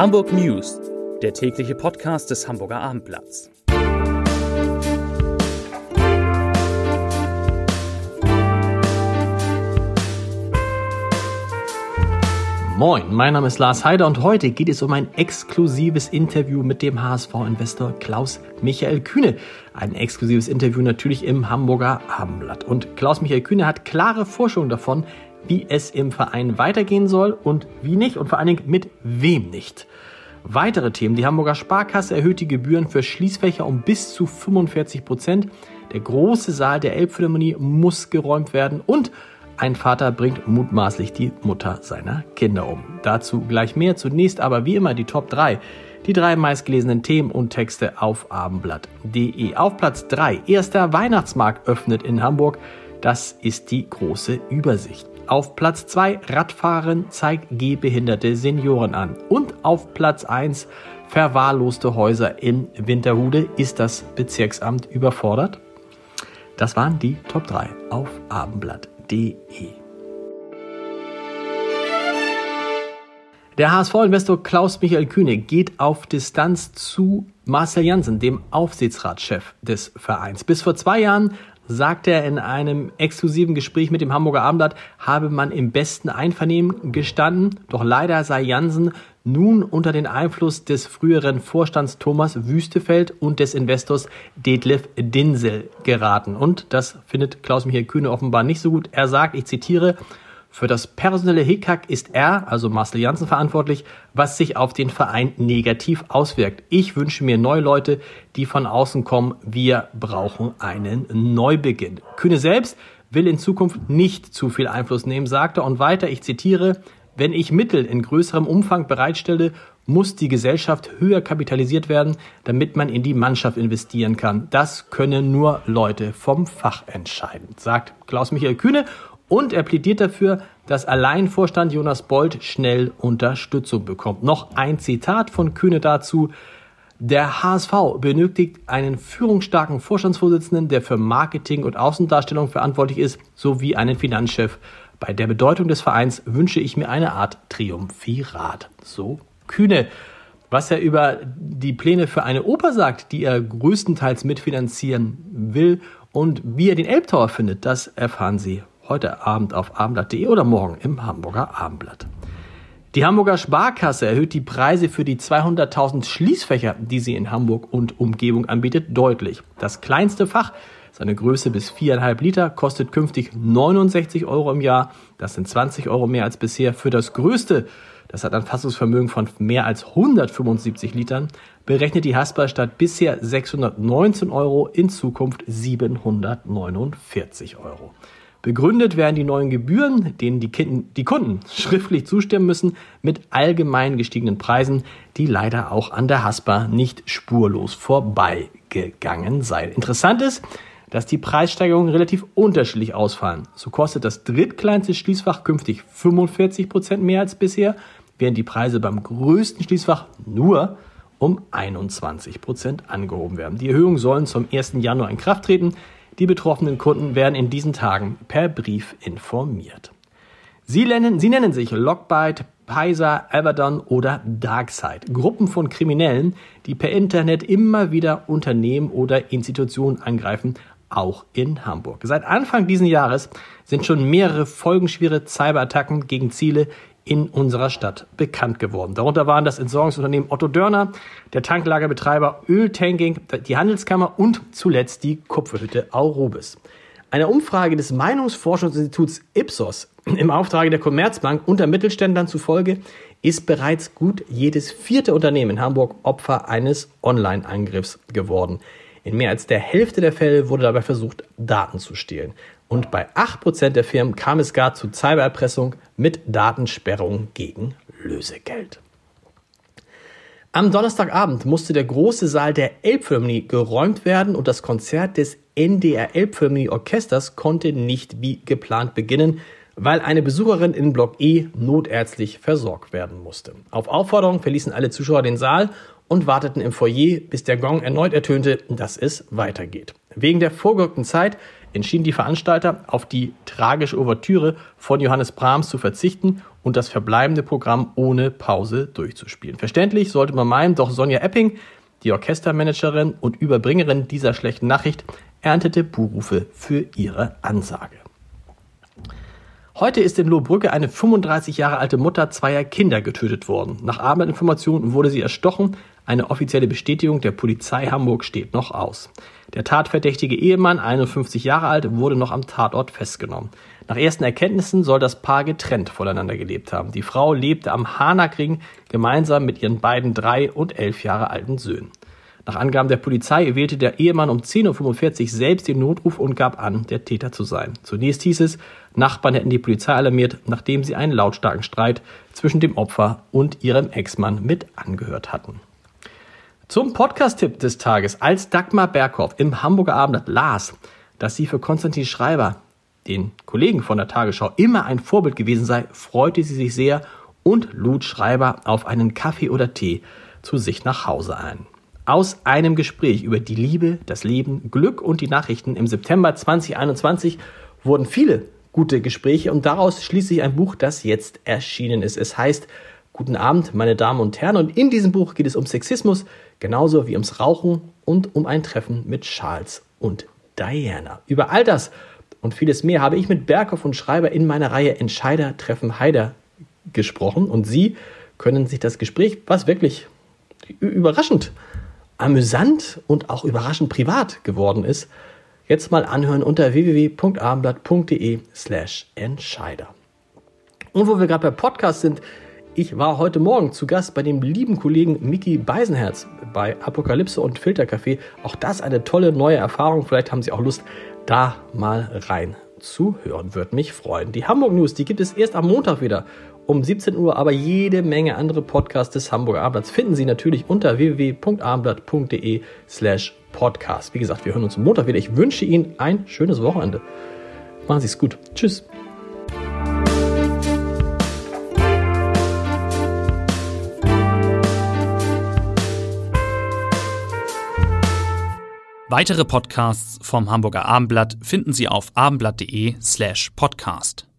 Hamburg News, der tägliche Podcast des Hamburger Abendblatts. Moin, mein Name ist Lars Heider und heute geht es um ein exklusives Interview mit dem HSV-Investor Klaus Michael Kühne. Ein exklusives Interview natürlich im Hamburger Abendblatt. Und Klaus Michael Kühne hat klare Vorstellungen davon, wie es im Verein weitergehen soll und wie nicht und vor allen Dingen mit wem nicht. Weitere Themen. Die Hamburger Sparkasse erhöht die Gebühren für Schließfächer um bis zu 45 Prozent. Der große Saal der Elbphilharmonie muss geräumt werden und ein Vater bringt mutmaßlich die Mutter seiner Kinder um. Dazu gleich mehr. Zunächst aber wie immer die Top 3. Die drei meistgelesenen Themen und Texte auf abendblatt.de. Auf Platz 3. Erster Weihnachtsmarkt öffnet in Hamburg. Das ist die große Übersicht. Auf Platz 2 Radfahren zeigt gehbehinderte Senioren an. Und auf Platz 1 verwahrloste Häuser in Winterhude. Ist das Bezirksamt überfordert? Das waren die Top 3 auf abendblatt.de. Der HSV-Investor Klaus Michael Kühne geht auf Distanz zu Marcel Janssen, dem Aufsichtsratschef des Vereins. Bis vor zwei Jahren sagte er in einem exklusiven Gespräch mit dem Hamburger Abendblatt, habe man im besten Einvernehmen gestanden, doch leider sei Jansen nun unter den Einfluss des früheren Vorstands Thomas Wüstefeld und des Investors Detlef Dinsel geraten. Und das findet Klaus-Michael Kühne offenbar nicht so gut. Er sagt, ich zitiere, für das personelle Hickhack ist er, also Marcel Janssen, verantwortlich, was sich auf den Verein negativ auswirkt. Ich wünsche mir neue Leute, die von außen kommen. Wir brauchen einen Neubeginn. Kühne selbst will in Zukunft nicht zu viel Einfluss nehmen, sagte und weiter, ich zitiere, wenn ich Mittel in größerem Umfang bereitstelle, muss die Gesellschaft höher kapitalisiert werden, damit man in die Mannschaft investieren kann. Das können nur Leute vom Fach entscheiden, sagt Klaus-Michael Kühne und er plädiert dafür, dass Alleinvorstand Jonas Bold schnell Unterstützung bekommt. Noch ein Zitat von Kühne dazu. Der HSV benötigt einen führungsstarken Vorstandsvorsitzenden, der für Marketing und Außendarstellung verantwortlich ist, sowie einen Finanzchef. Bei der Bedeutung des Vereins wünsche ich mir eine Art Triumphirat. So Kühne. Was er über die Pläne für eine Oper sagt, die er größtenteils mitfinanzieren will und wie er den Elbtower findet, das erfahren Sie heute Abend auf abendblatt.de oder morgen im Hamburger Abendblatt. Die Hamburger Sparkasse erhöht die Preise für die 200.000 Schließfächer, die sie in Hamburg und Umgebung anbietet, deutlich. Das kleinste Fach, seine Größe bis 4,5 Liter, kostet künftig 69 Euro im Jahr. Das sind 20 Euro mehr als bisher. Für das größte, das hat ein Fassungsvermögen von mehr als 175 Litern, berechnet die Hasperstadt bisher 619 Euro, in Zukunft 749 Euro. Begründet werden die neuen Gebühren, denen die, Kinden, die Kunden schriftlich zustimmen müssen, mit allgemein gestiegenen Preisen, die leider auch an der Haspa nicht spurlos vorbeigegangen seien. Interessant ist, dass die Preissteigerungen relativ unterschiedlich ausfallen. So kostet das drittkleinste Schließfach künftig 45 Prozent mehr als bisher, während die Preise beim größten Schließfach nur um 21 Prozent angehoben werden. Die Erhöhungen sollen zum 1. Januar in Kraft treten. Die betroffenen Kunden werden in diesen Tagen per Brief informiert. Sie nennen, sie nennen sich Lockbite, Pisa, Abaddon oder Darkside. Gruppen von Kriminellen, die per Internet immer wieder Unternehmen oder Institutionen angreifen, auch in Hamburg. Seit Anfang dieses Jahres sind schon mehrere folgenschwere Cyberattacken gegen Ziele in unserer Stadt bekannt geworden. Darunter waren das Entsorgungsunternehmen Otto Dörner, der Tanklagerbetreiber Öltanking, die Handelskammer und zuletzt die Kupferhütte Aurubis. Eine Umfrage des Meinungsforschungsinstituts Ipsos im Auftrag der Commerzbank unter Mittelständlern zufolge ist bereits gut jedes vierte Unternehmen in Hamburg Opfer eines Online-Angriffs geworden. In mehr als der Hälfte der Fälle wurde dabei versucht, Daten zu stehlen. Und bei 8% der Firmen kam es gar zu Cybererpressung mit Datensperrung gegen Lösegeld. Am Donnerstagabend musste der große Saal der Elbphilharmonie geräumt werden und das Konzert des NDR Elbphilharmonie Orchesters konnte nicht wie geplant beginnen, weil eine Besucherin in Block E notärztlich versorgt werden musste. Auf Aufforderung verließen alle Zuschauer den Saal und warteten im Foyer, bis der Gong erneut ertönte, dass es weitergeht. Wegen der vorgerückten Zeit entschieden die Veranstalter, auf die tragische Ouvertüre von Johannes Brahms zu verzichten und das verbleibende Programm ohne Pause durchzuspielen. Verständlich sollte man meinen, doch Sonja Epping, die Orchestermanagerin und Überbringerin dieser schlechten Nachricht, erntete Buhrufe für ihre Ansage. Heute ist in Lohbrücke eine 35 Jahre alte Mutter zweier Kinder getötet worden. Nach Abendinformationen wurde sie erstochen. Eine offizielle Bestätigung der Polizei Hamburg steht noch aus. Der tatverdächtige Ehemann, 51 Jahre alt, wurde noch am Tatort festgenommen. Nach ersten Erkenntnissen soll das Paar getrennt voneinander gelebt haben. Die Frau lebte am Hanakring gemeinsam mit ihren beiden drei und elf Jahre alten Söhnen. Nach Angaben der Polizei wählte der Ehemann um 10.45 Uhr selbst den Notruf und gab an, der Täter zu sein. Zunächst hieß es, Nachbarn hätten die Polizei alarmiert, nachdem sie einen lautstarken Streit zwischen dem Opfer und ihrem Ex-Mann mit angehört hatten. Zum Podcast-Tipp des Tages. Als Dagmar Berghoff im Hamburger Abendblatt las, dass sie für Konstantin Schreiber, den Kollegen von der Tagesschau, immer ein Vorbild gewesen sei, freute sie sich sehr und lud Schreiber auf einen Kaffee oder Tee zu sich nach Hause ein. Aus einem Gespräch über die Liebe, das Leben, Glück und die Nachrichten im September 2021 wurden viele gute Gespräche und daraus schließt sich ein Buch, das jetzt erschienen ist. Es heißt Guten Abend, meine Damen und Herren und in diesem Buch geht es um Sexismus, genauso wie ums Rauchen und um ein Treffen mit Charles und Diana. Über all das und vieles mehr habe ich mit Berghoff und Schreiber in meiner Reihe Entscheider treffen Heider gesprochen und Sie können sich das Gespräch, was wirklich überraschend amüsant und auch überraschend privat geworden ist, jetzt mal anhören unter www.abendblatt.de slash Entscheider. Und wo wir gerade bei Podcast sind, ich war heute Morgen zu Gast bei dem lieben Kollegen Mickey Beisenherz bei Apokalypse und Filtercafé. Auch das eine tolle neue Erfahrung. Vielleicht haben Sie auch Lust, da mal rein zu hören. Würde mich freuen. Die Hamburg News, die gibt es erst am Montag wieder um 17 Uhr, aber jede Menge andere Podcasts des Hamburger Abendblatts finden Sie natürlich unter www.abendblatt.de slash podcast. Wie gesagt, wir hören uns Montag wieder. Ich wünsche Ihnen ein schönes Wochenende. Machen Sie es gut. Tschüss. Weitere Podcasts vom Hamburger Abendblatt finden Sie auf abendblatt.de slash podcast.